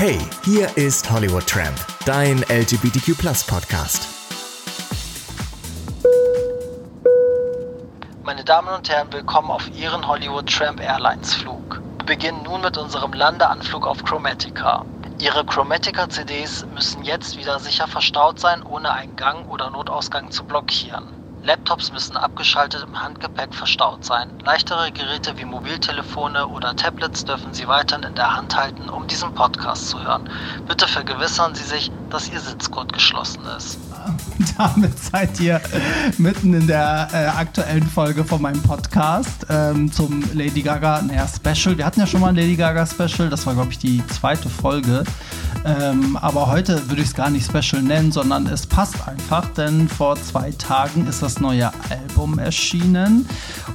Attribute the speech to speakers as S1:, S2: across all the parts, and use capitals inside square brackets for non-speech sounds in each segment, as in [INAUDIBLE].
S1: Hey, hier ist Hollywood Tramp, dein LGBTQ Podcast.
S2: Meine Damen und Herren, willkommen auf Ihren Hollywood Tramp Airlines Flug. Wir beginnen nun mit unserem Landeanflug auf Chromatica. Ihre Chromatica CDs müssen jetzt wieder sicher verstaut sein, ohne einen Gang oder Notausgang zu blockieren. Laptops müssen abgeschaltet im Handgepäck verstaut sein. Leichtere Geräte wie Mobiltelefone oder Tablets dürfen Sie weiterhin in der Hand halten, um diesen Podcast zu hören. Bitte vergewissern Sie sich, dass Ihr Sitzgurt geschlossen ist. [LAUGHS]
S3: Damit seid ihr mitten in der äh, aktuellen Folge von meinem Podcast ähm, zum Lady Gaga naja, Special. Wir hatten ja schon mal ein Lady Gaga Special, das war, glaube ich, die zweite Folge. Ähm, aber heute würde ich es gar nicht Special nennen, sondern es passt einfach, denn vor zwei Tagen ist das neue Album erschienen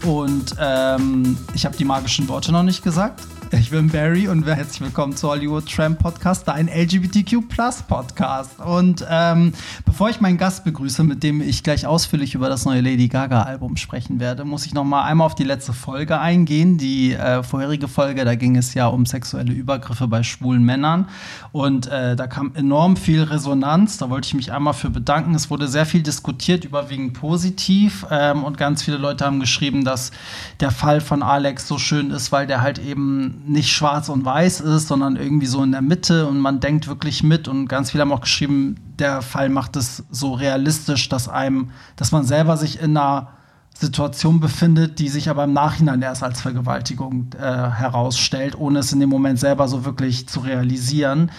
S3: und ähm, ich habe die magischen Worte noch nicht gesagt. Ich bin Barry und herzlich willkommen zu Hollywood Tramp Podcast, dein LGBTQ Plus Podcast. Und ähm, bevor ich meinen Gast begrüße, mit dem ich gleich ausführlich über das neue Lady Gaga Album sprechen werde, muss ich noch mal einmal auf die letzte Folge eingehen. Die äh, vorherige Folge, da ging es ja um sexuelle Übergriffe bei schwulen Männern und äh, da kam enorm viel Resonanz. Da wollte ich mich einmal für bedanken. Es wurde sehr viel diskutiert, überwiegend positiv ähm, und ganz viele Leute haben geschrieben, dass der Fall von Alex so schön ist, weil der halt eben nicht schwarz und weiß ist, sondern irgendwie so in der Mitte und man denkt wirklich mit und ganz viele haben auch geschrieben, der Fall macht es so realistisch, dass einem, dass man selber sich in einer Situation befindet, die sich aber im Nachhinein erst als Vergewaltigung äh, herausstellt, ohne es in dem Moment selber so wirklich zu realisieren.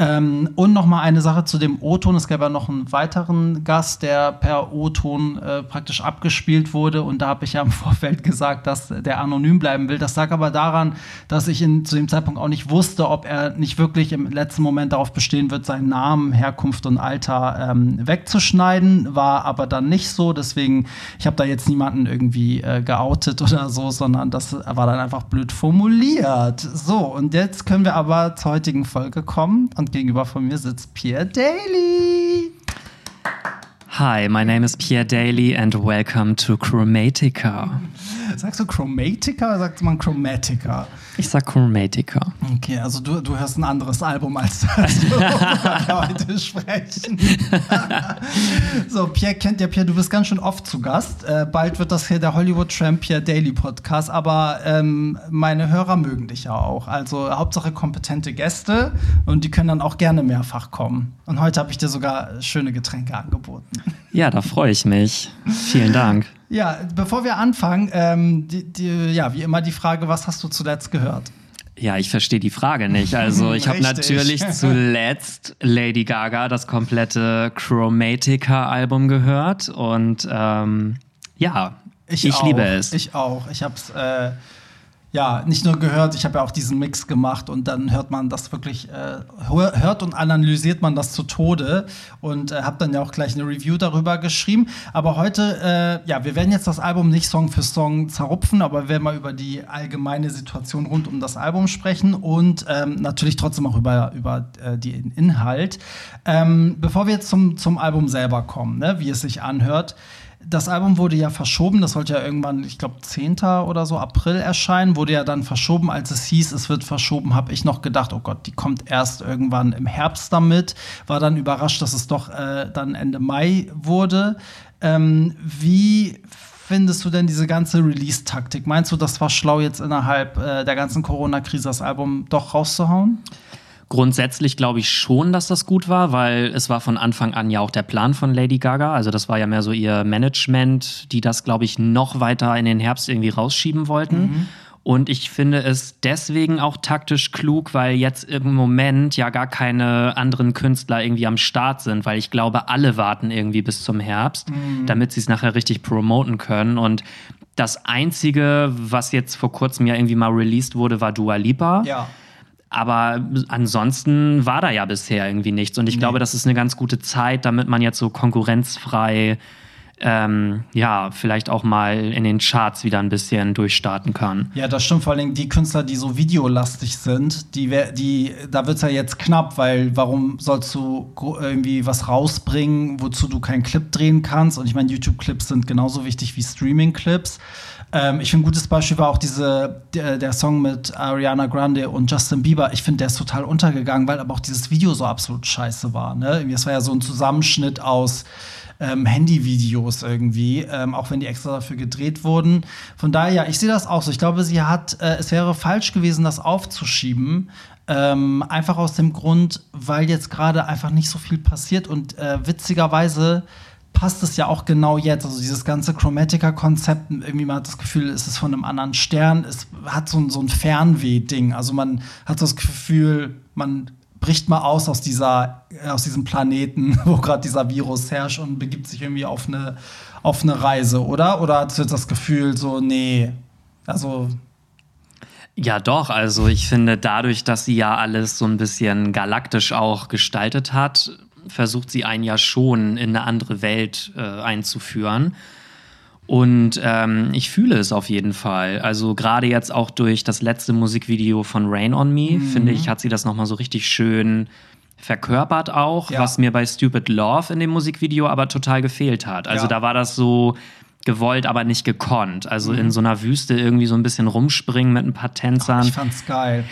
S3: Ähm, und noch mal eine Sache zu dem O-Ton. Es gab ja noch einen weiteren Gast, der per O-Ton äh, praktisch abgespielt wurde. Und da habe ich ja im [LAUGHS] Vorfeld gesagt, dass der anonym bleiben will. Das lag aber daran, dass ich in, zu dem Zeitpunkt auch nicht wusste, ob er nicht wirklich im letzten Moment darauf bestehen wird, seinen Namen, Herkunft und Alter ähm, wegzuschneiden. War aber dann nicht so. Deswegen, ich habe da jetzt niemanden irgendwie äh, geoutet [LAUGHS] oder so, sondern das war dann einfach blöd formuliert. So, und jetzt können wir aber zur heutigen Folge kommen. Und gegenüber von mir sitzt Pierre Daly.
S4: Hi, my name is Pierre Daly and welcome to Chromatica.
S3: Sagst du Chromatica oder sagt man Chromatica?
S4: Ich sag Chromatica.
S3: Okay, also du, du hörst ein anderes Album als [LAUGHS] das, wir heute sprechen. [LAUGHS] so, Pierre kennt ja Pierre, du bist ganz schön oft zu Gast. Äh, bald wird das hier der Hollywood Tramp Pierre Daily Podcast, aber ähm, meine Hörer mögen dich ja auch. Also Hauptsache kompetente Gäste und die können dann auch gerne mehrfach kommen. Und heute habe ich dir sogar schöne Getränke angeboten.
S4: Ja, da freue ich mich. Vielen Dank. [LAUGHS]
S3: Ja, bevor wir anfangen, ähm, die, die, ja, wie immer die Frage, was hast du zuletzt gehört?
S4: Ja, ich verstehe die Frage nicht. Also [LAUGHS] ich habe natürlich [LAUGHS] zuletzt Lady Gaga das komplette Chromatica-Album gehört und ähm, ja, ich, ich liebe es.
S3: Ich auch. Ich habe es äh, ja, nicht nur gehört, ich habe ja auch diesen Mix gemacht und dann hört man das wirklich, äh, hört und analysiert man das zu Tode und äh, habe dann ja auch gleich eine Review darüber geschrieben. Aber heute, äh, ja, wir werden jetzt das Album nicht Song für Song zerrupfen, aber wir werden mal über die allgemeine Situation rund um das Album sprechen und ähm, natürlich trotzdem auch über, über äh, den Inhalt. Ähm, bevor wir jetzt zum, zum Album selber kommen, ne, wie es sich anhört, das Album wurde ja verschoben, das sollte ja irgendwann, ich glaube, 10. oder so April erscheinen, wurde ja dann verschoben, als es hieß, es wird verschoben, habe ich noch gedacht, oh Gott, die kommt erst irgendwann im Herbst damit, war dann überrascht, dass es doch äh, dann Ende Mai wurde. Ähm, wie findest du denn diese ganze Release-Taktik? Meinst du, das war schlau, jetzt innerhalb äh, der ganzen Corona-Krise das Album doch rauszuhauen?
S4: Grundsätzlich glaube ich schon, dass das gut war, weil es war von Anfang an ja auch der Plan von Lady Gaga. Also das war ja mehr so ihr Management, die das, glaube ich, noch weiter in den Herbst irgendwie rausschieben wollten. Mhm. Und ich finde es deswegen auch taktisch klug, weil jetzt im Moment ja gar keine anderen Künstler irgendwie am Start sind, weil ich glaube, alle warten irgendwie bis zum Herbst, mhm. damit sie es nachher richtig promoten können. Und das Einzige, was jetzt vor kurzem ja irgendwie mal released wurde, war Dua Lipa.
S3: Ja.
S4: Aber ansonsten war da ja bisher irgendwie nichts. Und ich nee. glaube, das ist eine ganz gute Zeit, damit man jetzt so konkurrenzfrei ähm, ja, vielleicht auch mal in den Charts wieder ein bisschen durchstarten kann.
S3: Ja, das stimmt. Vor allem die Künstler, die so videolastig sind, die, die, da wird es ja jetzt knapp, weil warum sollst du irgendwie was rausbringen, wozu du keinen Clip drehen kannst? Und ich meine, YouTube-Clips sind genauso wichtig wie Streaming-Clips. Ähm, ich finde, ein gutes Beispiel war auch diese, der, der, Song mit Ariana Grande und Justin Bieber. Ich finde, der ist total untergegangen, weil aber auch dieses Video so absolut scheiße war. Ne? Es war ja so ein Zusammenschnitt aus ähm, Handyvideos irgendwie, ähm, auch wenn die extra dafür gedreht wurden. Von daher, ja, ich sehe das auch so. Ich glaube, sie hat, äh, es wäre falsch gewesen, das aufzuschieben. Ähm, einfach aus dem Grund, weil jetzt gerade einfach nicht so viel passiert und äh, witzigerweise passt es ja auch genau jetzt. Also dieses ganze Chromatica-Konzept, irgendwie man hat das Gefühl, es ist von einem anderen Stern, es hat so, so ein Fernweh-Ding. Also man hat das Gefühl, man bricht mal aus aus dieser, aus diesem Planeten, [LAUGHS] wo gerade dieser Virus herrscht und begibt sich irgendwie auf eine, auf eine Reise, oder? Oder du jetzt das Gefühl, so, nee, also
S4: ja, doch. Also ich finde, dadurch, dass sie ja alles so ein bisschen galaktisch auch gestaltet hat, versucht sie einen ja schon in eine andere Welt äh, einzuführen. Und ähm, ich fühle es auf jeden Fall. Also gerade jetzt auch durch das letzte Musikvideo von Rain on Me, mhm. finde ich, hat sie das nochmal so richtig schön verkörpert auch, ja. was mir bei Stupid Love in dem Musikvideo aber total gefehlt hat. Also ja. da war das so, gewollt, aber nicht gekonnt. Also mhm. in so einer Wüste irgendwie so ein bisschen rumspringen mit ein paar Tänzern.
S3: Ach, ich fand's geil.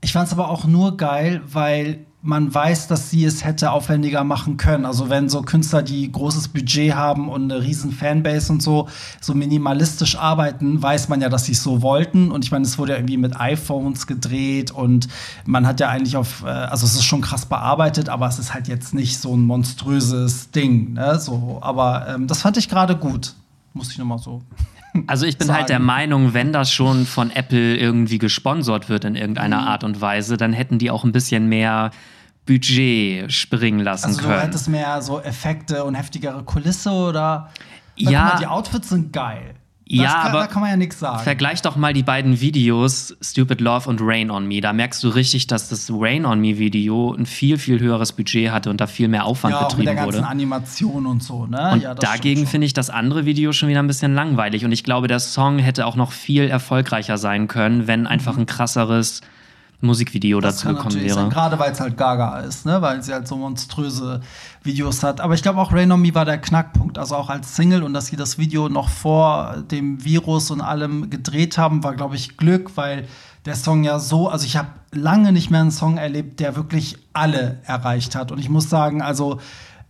S3: Ich fand's aber auch nur geil, weil man weiß, dass sie es hätte aufwendiger machen können. Also wenn so Künstler, die großes Budget haben und eine riesen Fanbase und so, so minimalistisch arbeiten, weiß man ja, dass sie es so wollten. Und ich meine, es wurde ja irgendwie mit iPhones gedreht und man hat ja eigentlich auf, äh, also es ist schon krass bearbeitet, aber es ist halt jetzt nicht so ein monströses Ding. Ne? So, aber ähm, das fand ich gerade gut. Muss ich nochmal so.
S4: Also ich bin sagen. halt der Meinung, wenn das schon von Apple irgendwie gesponsert wird in irgendeiner mhm. Art und Weise, dann hätten die auch ein bisschen mehr Budget springen lassen also, können. Also
S3: du hättest mehr so Effekte und heftigere Kulisse oder? ja. Die Outfits sind geil.
S4: Das ja, kann, aber da kann man ja nichts sagen. Vergleich doch mal die beiden Videos, Stupid Love und Rain on Me. Da merkst du richtig, dass das Rain on Me Video ein viel, viel höheres Budget hatte und da viel mehr Aufwand ja, betrieben wurde. Ja, mit der ganzen
S3: Animation und so, ne?
S4: Und
S3: ja,
S4: dagegen finde ich das andere Video schon wieder ein bisschen langweilig. Und ich glaube, der Song hätte auch noch viel erfolgreicher sein können, wenn einfach ein krasseres Musikvideo das dazu gekommen wäre.
S3: Gerade weil es halt Gaga ist, ne? weil sie halt so monströse Videos hat. Aber ich glaube auch Rain on Me war der Knackpunkt. Also auch als Single und dass sie das Video noch vor dem Virus und allem gedreht haben, war, glaube ich, Glück, weil der Song ja so, also ich habe lange nicht mehr einen Song erlebt, der wirklich alle erreicht hat. Und ich muss sagen, also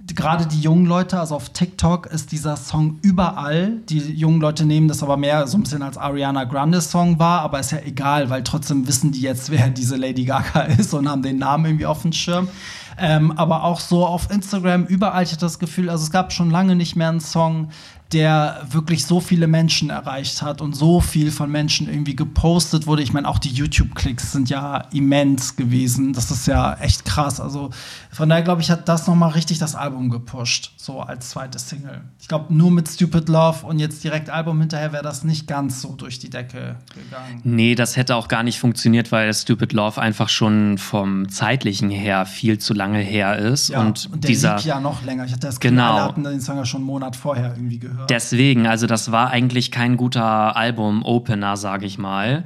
S3: gerade die jungen Leute, also auf TikTok ist dieser Song überall. Die jungen Leute nehmen das aber mehr so ein bisschen als Ariana Grande Song wahr, aber ist ja egal, weil trotzdem wissen die jetzt, wer diese Lady Gaga [LAUGHS] ist und haben den Namen irgendwie auf dem Schirm. Ähm, aber auch so auf Instagram, überall, ich hatte das Gefühl, also es gab schon lange nicht mehr einen Song, der wirklich so viele Menschen erreicht hat und so viel von Menschen irgendwie gepostet wurde. Ich meine, auch die YouTube-Klicks sind ja immens gewesen. Das ist ja echt krass. Also von daher glaube ich, hat das nochmal richtig das Album gepusht, so als zweite Single. Ich glaube, nur mit Stupid Love und jetzt direkt Album hinterher wäre das nicht ganz so durch die Decke gegangen.
S4: Nee, das hätte auch gar nicht funktioniert, weil Stupid Love einfach schon vom zeitlichen her viel zu lange her ist.
S3: Ja, und, und der dieser, liegt ja noch länger. Ich hatte das
S4: Gefühl, genau.
S3: hatten den Song ja schon einen Monat vorher irgendwie gehört.
S4: Deswegen, also das war eigentlich kein guter Album-Opener, sage ich mal.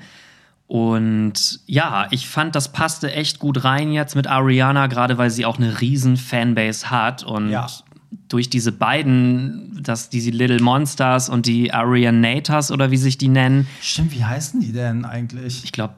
S4: Und ja, ich fand, das passte echt gut rein jetzt mit Ariana, gerade weil sie auch eine riesen Fanbase hat. Und ja. durch diese beiden, das, diese Little Monsters und die Arianators oder wie sich die nennen.
S3: Stimmt, wie heißen die denn eigentlich?
S4: Ich glaube,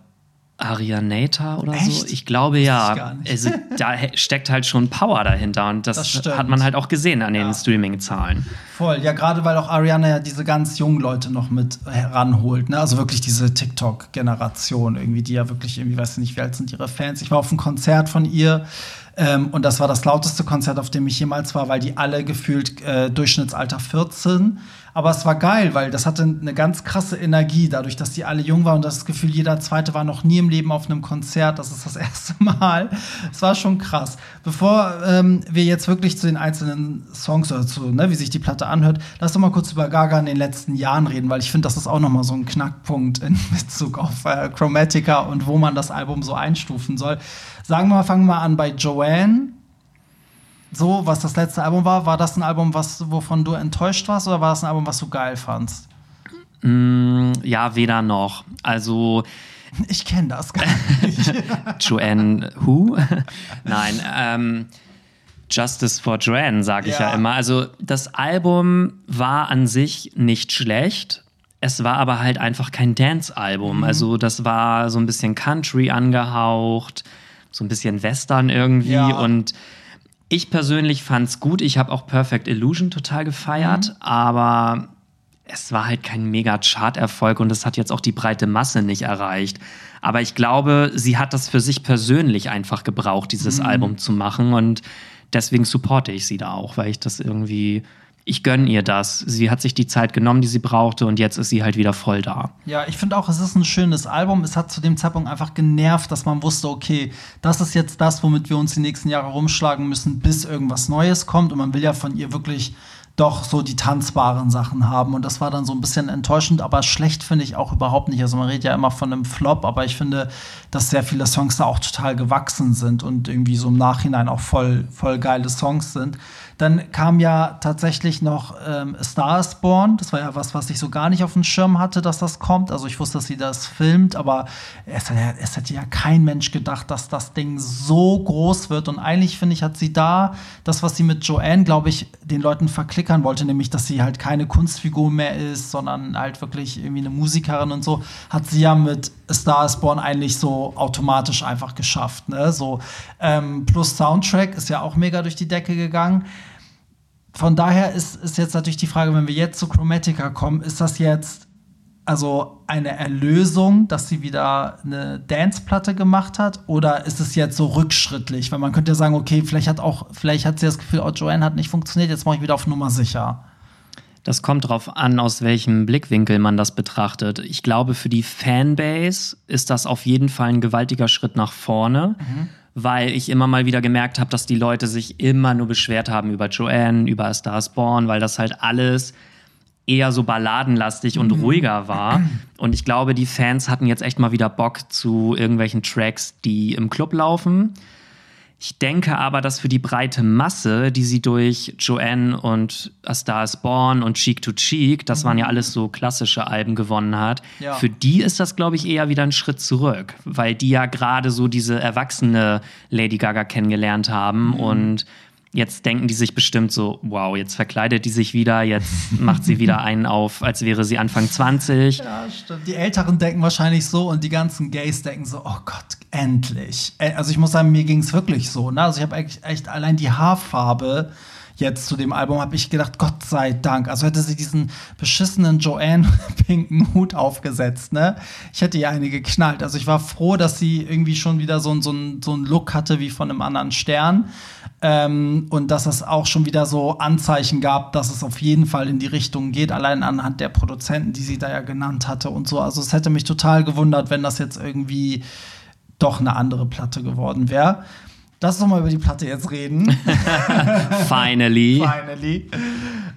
S4: Arianata oder Echt? so? Ich glaube ja. Also da steckt halt schon Power dahinter und das, das hat man halt auch gesehen an den ja. Streaming-Zahlen.
S3: Voll, ja, gerade weil auch Ariana ja diese ganz jungen Leute noch mit heranholt, ne? Also wirklich diese TikTok-Generation irgendwie, die ja wirklich irgendwie, weiß nicht, wie alt sind ihre Fans. Ich war auf einem Konzert von ihr ähm, und das war das lauteste Konzert, auf dem ich jemals war, weil die alle gefühlt äh, Durchschnittsalter 14 aber es war geil, weil das hatte eine ganz krasse Energie, dadurch, dass die alle jung waren und das Gefühl, jeder Zweite war noch nie im Leben auf einem Konzert. Das ist das [LAUGHS] erste Mal. Es war schon krass. Bevor ähm, wir jetzt wirklich zu den einzelnen Songs oder zu, ne, wie sich die Platte anhört, lass doch mal kurz über Gaga in den letzten Jahren reden, weil ich finde, das ist auch noch mal so ein Knackpunkt in Bezug auf äh, Chromatica und wo man das Album so einstufen soll. Sagen wir mal, fangen wir an bei Joanne so, was das letzte Album war, war das ein Album, was, wovon du enttäuscht warst oder war das ein Album, was du geil fandst?
S4: Mm, ja, weder noch. Also. [LAUGHS]
S3: Ich kenne das gar
S4: nicht. [LAUGHS] Joanne Who? [LAUGHS] Nein, ähm, Justice for Joanne, sage ich ja. ja immer. Also das Album war an sich nicht schlecht. Es war aber halt einfach kein Dance-Album. Mhm. Also das war so ein bisschen Country angehaucht, so ein bisschen Western irgendwie. Ja. Und ich persönlich fand es gut. Ich habe auch Perfect Illusion total gefeiert, mhm. aber es war halt kein mega Chart-Erfolg und es hat jetzt auch die breite Masse nicht erreicht. Aber ich glaube, sie hat das für sich persönlich einfach gebraucht, dieses mhm. Album zu machen und deswegen supporte ich sie da auch, weil ich das irgendwie ich gönne ihr das. Sie hat sich die Zeit genommen, die sie brauchte und jetzt ist sie halt wieder voll da.
S3: Ja, ich finde auch, es ist ein schönes Album. Es hat zu dem Zeitpunkt einfach genervt, dass man wusste, okay, das ist jetzt das, womit wir uns die nächsten Jahre rumschlagen müssen, bis irgendwas Neues kommt. Und man will ja von ihr wirklich doch so die tanzbaren Sachen haben. Und das war dann so ein bisschen enttäuschend, aber schlecht finde ich auch überhaupt nicht. Also man redet ja immer von einem Flop, aber ich finde, dass sehr viele Songs da auch total gewachsen sind und irgendwie so im Nachhinein auch voll, voll geile Songs sind. Dann kam ja tatsächlich noch ähm, Star is Born. Das war ja was, was ich so gar nicht auf dem Schirm hatte, dass das kommt. Also ich wusste, dass sie das filmt, aber es, es hätte ja kein Mensch gedacht, dass das Ding so groß wird. Und eigentlich, finde ich, hat sie da das, was sie mit Joanne, glaube ich, den Leuten verklickern wollte, nämlich, dass sie halt keine Kunstfigur mehr ist, sondern halt wirklich irgendwie eine Musikerin und so, hat sie ja mit Star is Born eigentlich so automatisch einfach geschafft. Ne? So, ähm, plus Soundtrack ist ja auch mega durch die Decke gegangen von daher ist, ist jetzt natürlich die Frage, wenn wir jetzt zu Chromatica kommen, ist das jetzt also eine Erlösung, dass sie wieder eine Dance-Platte gemacht hat? Oder ist es jetzt so rückschrittlich? Weil man könnte ja sagen, okay, vielleicht hat auch, vielleicht hat sie das Gefühl, oh, Joanne hat nicht funktioniert, jetzt mache ich wieder auf Nummer sicher.
S4: Das kommt darauf an, aus welchem Blickwinkel man das betrachtet. Ich glaube, für die Fanbase ist das auf jeden Fall ein gewaltiger Schritt nach vorne. Mhm weil ich immer mal wieder gemerkt habe, dass die Leute sich immer nur beschwert haben über Joanne, über A Star's Born, weil das halt alles eher so balladenlastig und mhm. ruhiger war. [CLEARS THROAT] Und ich glaube, die Fans hatten jetzt echt mal wieder Bock zu irgendwelchen Tracks, die im Club laufen. Ich denke aber, dass für die breite Masse, die sie durch Joanne und A Star is Born und Cheek to Cheek, das waren ja mhm. alles so klassische Alben gewonnen hat, ja. für die ist das, glaube ich, eher wieder ein Schritt zurück, weil die ja gerade so diese erwachsene Lady Gaga kennengelernt haben mhm. und Jetzt denken die sich bestimmt so, wow, jetzt verkleidet die sich wieder, jetzt [LAUGHS] macht sie wieder einen auf, als wäre sie Anfang 20.
S3: Ja, stimmt. Die Älteren denken wahrscheinlich so und die ganzen Gays denken so, oh Gott, endlich. Also ich muss sagen, mir ging es wirklich so. Ne? Also ich habe echt, echt allein die Haarfarbe jetzt zu dem Album habe ich gedacht, Gott sei Dank. Also hätte sie diesen beschissenen Joanne [LAUGHS] pinken Hut aufgesetzt, ne? Ich hätte ihr eine geknallt. Also ich war froh, dass sie irgendwie schon wieder so, so, so einen Look hatte wie von einem anderen Stern. Ähm, und dass es auch schon wieder so Anzeichen gab, dass es auf jeden Fall in die Richtung geht, allein anhand der Produzenten, die sie da ja genannt hatte und so. Also es hätte mich total gewundert, wenn das jetzt irgendwie doch eine andere Platte geworden wäre. Lass uns doch mal über die Platte jetzt reden. [LAUGHS]
S4: Finally.
S3: Finally.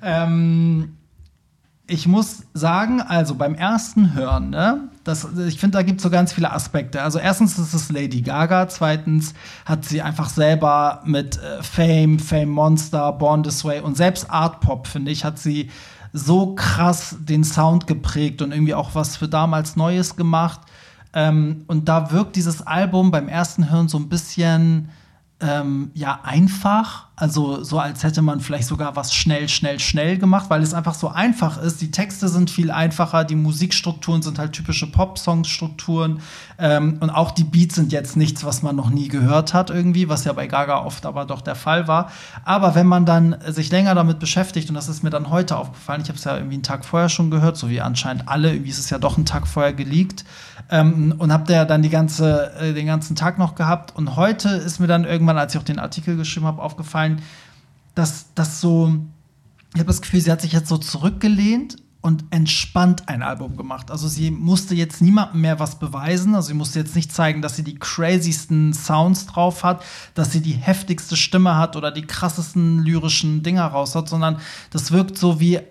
S3: Ähm, ich muss sagen, also beim ersten Hören, ne, das, ich finde, da gibt es so ganz viele Aspekte. Also erstens ist es Lady Gaga, zweitens hat sie einfach selber mit äh, Fame, Fame Monster, Born This Way und selbst Art Pop, finde ich, hat sie so krass den Sound geprägt und irgendwie auch was für damals Neues gemacht. Ähm, und da wirkt dieses Album beim ersten Hören so ein bisschen ähm, ja einfach, also so als hätte man vielleicht sogar was schnell, schnell, schnell gemacht, weil es einfach so einfach ist. Die Texte sind viel einfacher, die Musikstrukturen sind halt typische Pop-Song-Strukturen ähm, und auch die Beats sind jetzt nichts, was man noch nie gehört hat irgendwie, was ja bei Gaga oft aber doch der Fall war. Aber wenn man dann sich länger damit beschäftigt und das ist mir dann heute aufgefallen, ich habe es ja irgendwie einen Tag vorher schon gehört, so wie anscheinend alle, irgendwie ist es ja doch einen Tag vorher geleakt ähm, und habe da dann die ganze, äh, den ganzen Tag noch gehabt. Und heute ist mir dann irgendwann, als ich auch den Artikel geschrieben habe, aufgefallen, dass das so, ich habe das Gefühl, sie hat sich jetzt so zurückgelehnt und entspannt ein Album gemacht. Also sie musste jetzt niemandem mehr was beweisen. Also sie musste jetzt nicht zeigen, dass sie die crazysten Sounds drauf hat, dass sie die heftigste Stimme hat oder die krassesten lyrischen Dinger raus hat, sondern das wirkt so wie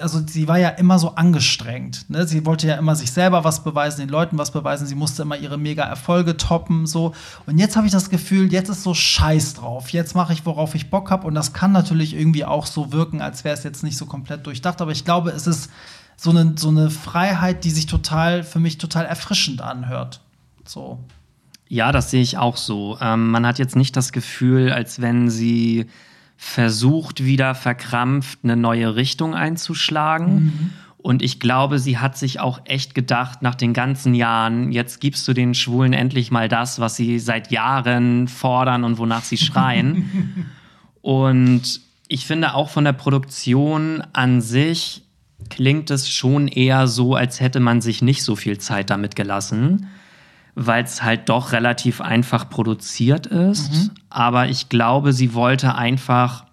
S3: also sie war ja immer so angestrengt. Ne? Sie wollte ja immer sich selber was beweisen, den Leuten was beweisen. Sie musste immer ihre mega Erfolge toppen. So. Und jetzt habe ich das Gefühl, jetzt ist so Scheiß drauf. Jetzt mache ich, worauf ich Bock habe. Und das kann natürlich irgendwie auch so wirken, als wäre es jetzt nicht so komplett durchdacht. Aber ich glaube, es ist so eine, so eine Freiheit, die sich total, für mich total erfrischend anhört. So.
S4: Ja, das sehe ich auch so. Ähm, man hat jetzt nicht das Gefühl, als wenn sie versucht wieder verkrampft eine neue Richtung einzuschlagen. Mhm. Und ich glaube, sie hat sich auch echt gedacht, nach den ganzen Jahren, jetzt gibst du den Schwulen endlich mal das, was sie seit Jahren fordern und wonach sie schreien. [LAUGHS] und ich finde auch von der Produktion an sich klingt es schon eher so, als hätte man sich nicht so viel Zeit damit gelassen, weil es halt doch relativ einfach produziert ist. Mhm. Aber ich glaube, sie wollte einfach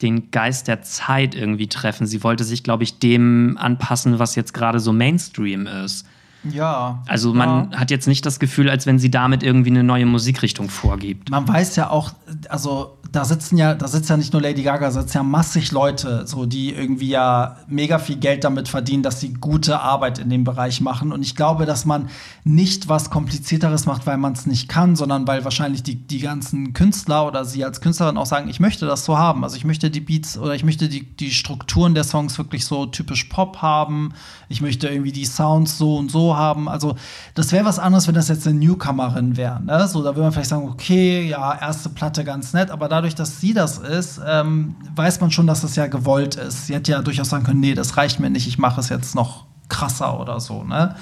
S4: den Geist der Zeit irgendwie treffen. Sie wollte sich, glaube ich, dem anpassen, was jetzt gerade so Mainstream ist.
S3: Ja.
S4: Also man ja. hat jetzt nicht das Gefühl, als wenn sie damit irgendwie eine neue Musikrichtung vorgibt.
S3: Man weiß ja auch, also da sitzen ja, da sitzt ja nicht nur Lady Gaga, da sitzen ja massig Leute, so die irgendwie ja mega viel Geld damit verdienen, dass sie gute Arbeit in dem Bereich machen. Und ich glaube, dass man nicht was Komplizierteres macht, weil man es nicht kann, sondern weil wahrscheinlich die, die ganzen Künstler oder sie als Künstlerin auch sagen, ich möchte das so haben. Also ich möchte die Beats oder ich möchte die, die Strukturen der Songs wirklich so typisch Pop haben. Ich möchte irgendwie die Sounds so und so haben. Also das wäre was anderes, wenn das jetzt eine Newcomerin wäre. Ne? So, da würde man vielleicht sagen, okay, ja, erste Platte ganz nett, aber da dadurch, dass sie das ist, ähm, weiß man schon, dass das ja gewollt ist. Sie hätte ja durchaus sagen können, nee, das reicht mir nicht, ich mache es jetzt noch krasser oder so. Ne?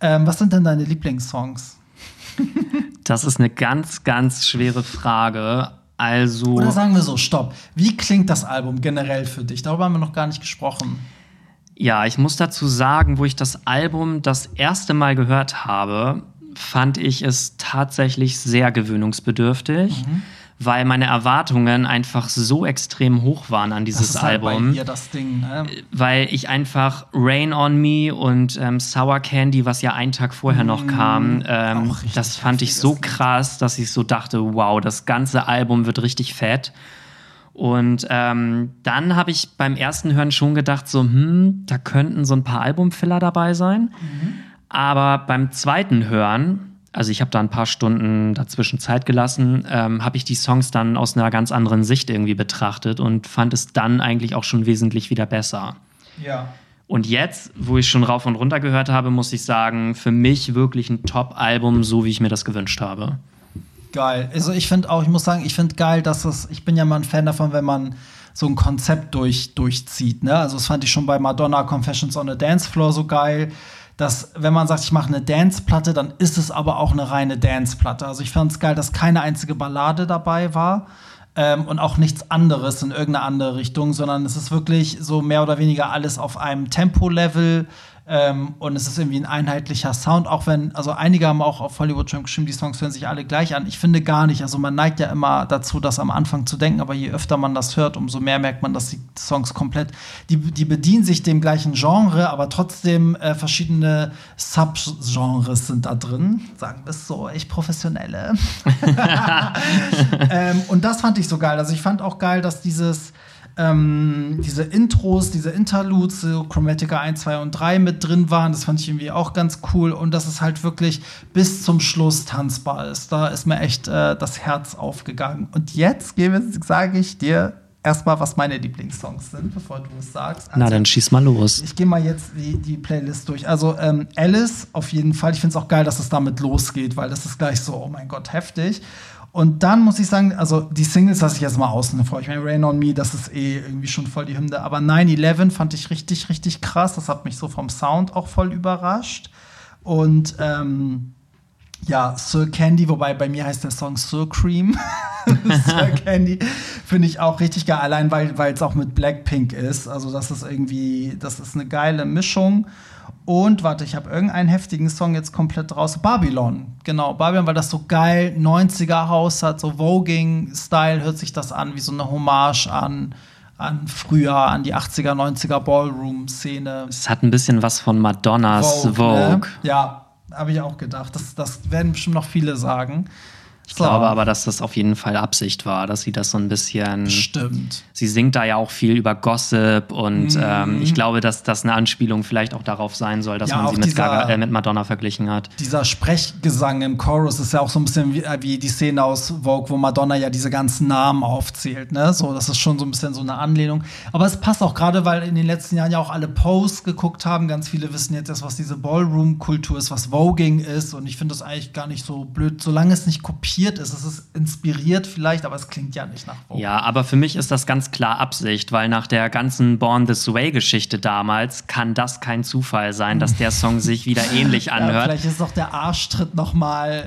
S3: Ähm, was sind denn deine Lieblingssongs? [LAUGHS]
S4: das ist eine ganz, ganz schwere Frage. Also.
S3: Oder sagen wir so, stopp. Wie klingt das Album generell für dich? Darüber haben wir noch gar nicht gesprochen.
S4: Ja, ich muss dazu sagen, wo ich das Album das erste Mal gehört habe, fand ich es tatsächlich sehr gewöhnungsbedürftig. Mhm weil meine Erwartungen einfach so extrem hoch waren an dieses das ist halt Album.
S3: Bei ihr das Ding, ne?
S4: Weil ich einfach Rain on Me und ähm, Sour Candy, was ja einen Tag vorher noch mm, kam, ähm, das fand ich so krass, dass ich so dachte, wow, das ganze Album wird richtig fett. Und ähm, dann habe ich beim ersten Hören schon gedacht, so, hm, da könnten so ein paar Albumfiller dabei sein. Mhm. Aber beim zweiten Hören also ich habe da ein paar Stunden dazwischen Zeit gelassen, ähm, habe ich die Songs dann aus einer ganz anderen Sicht irgendwie betrachtet und fand es dann eigentlich auch schon wesentlich wieder besser.
S3: Ja.
S4: Und jetzt, wo ich schon rauf und runter gehört habe, muss ich sagen, für mich wirklich ein Top-Album, so wie ich mir das gewünscht habe.
S3: Geil. Also ich finde auch, ich muss sagen, ich finde geil, dass es, ich bin ja mal ein Fan davon, wenn man so ein Konzept durch, durchzieht. Ne? Also das fand ich schon bei Madonna Confessions on a Dance Floor so geil dass wenn man sagt, ich mache eine Dance-Platte, dann ist es aber auch eine reine Dance-Platte. Also ich fand es geil, dass keine einzige Ballade dabei war ähm, und auch nichts anderes in irgendeine andere Richtung, sondern es ist wirklich so mehr oder weniger alles auf einem Tempo-Level ähm, und es ist irgendwie ein einheitlicher Sound, auch wenn, also einige haben auch auf Hollywood schon geschrieben, die Songs hören sich alle gleich an. Ich finde gar nicht. Also man neigt ja immer dazu, das am Anfang zu denken, aber je öfter man das hört, umso mehr merkt man, dass die Songs komplett, die, die bedienen sich dem gleichen Genre, aber trotzdem äh, verschiedene Subgenres sind da drin. Sagen wir es so, echt professionelle. [LAUGHS] [LAUGHS] ähm, und das fand ich so geil. Also ich fand auch geil, dass dieses ähm, diese Intros, diese Interludes, so Chromatica 1, 2 und 3 mit drin waren. Das fand ich irgendwie auch ganz cool. Und dass es halt wirklich bis zum Schluss tanzbar ist. Da ist mir echt äh, das Herz aufgegangen. Und jetzt sage ich dir erstmal, was meine Lieblingssongs sind, bevor du es sagst.
S4: Also, Na, dann schieß mal los.
S3: Ich gehe mal jetzt die, die Playlist durch. Also ähm, Alice auf jeden Fall. Ich finde es auch geil, dass es damit losgeht, weil das ist gleich so, oh mein Gott, heftig. Und dann muss ich sagen, also die Singles lasse ich jetzt mal außen vor. Ich meine, Rain on Me, das ist eh irgendwie schon voll die Hymne. Aber 9-11 fand ich richtig, richtig krass. Das hat mich so vom Sound auch voll überrascht. Und ähm, ja, Sir Candy, wobei bei mir heißt der Song Sir Cream. [LAUGHS] Sir Candy finde ich auch richtig geil, allein weil es auch mit Blackpink ist. Also das ist irgendwie, das ist eine geile Mischung. Und warte, ich habe irgendeinen heftigen Song jetzt komplett raus. Babylon, genau, Babylon, weil das so geil 90er Haus hat, so Voging-Style hört sich das an, wie so eine Hommage an, an früher, an die 80er, 90er Ballroom-Szene.
S4: Es hat ein bisschen was von Madonnas Vogue. Vogue. Ne?
S3: Ja, habe ich auch gedacht. Das, das werden bestimmt noch viele sagen.
S4: Ich so. glaube aber, dass das auf jeden Fall Absicht war, dass sie das so ein bisschen.
S3: Stimmt.
S4: Sie singt da ja auch viel über Gossip und mhm. ähm, ich glaube, dass das eine Anspielung vielleicht auch darauf sein soll, dass ja, man sie mit, dieser, Gaga, äh, mit Madonna verglichen hat.
S3: Dieser Sprechgesang im Chorus ist ja auch so ein bisschen wie, äh, wie, die Szene aus Vogue, wo Madonna ja diese ganzen Namen aufzählt. Ne? So, das ist schon so ein bisschen so eine Anlehnung. Aber es passt auch gerade, weil in den letzten Jahren ja auch alle Posts geguckt haben. Ganz viele wissen jetzt erst, was diese Ballroom-Kultur ist, was Voging ist. Und ich finde das eigentlich gar nicht so blöd, solange es nicht kopiert konzipiert ist. Es ist inspiriert vielleicht, aber es klingt ja nicht nach Vogue.
S4: Ja, aber für mich ist das ganz klar Absicht, weil nach der ganzen Born This Way-Geschichte damals kann das kein Zufall sein, dass der Song [LAUGHS] sich wieder ähnlich anhört. Ja,
S3: vielleicht ist doch der Arschtritt nochmal.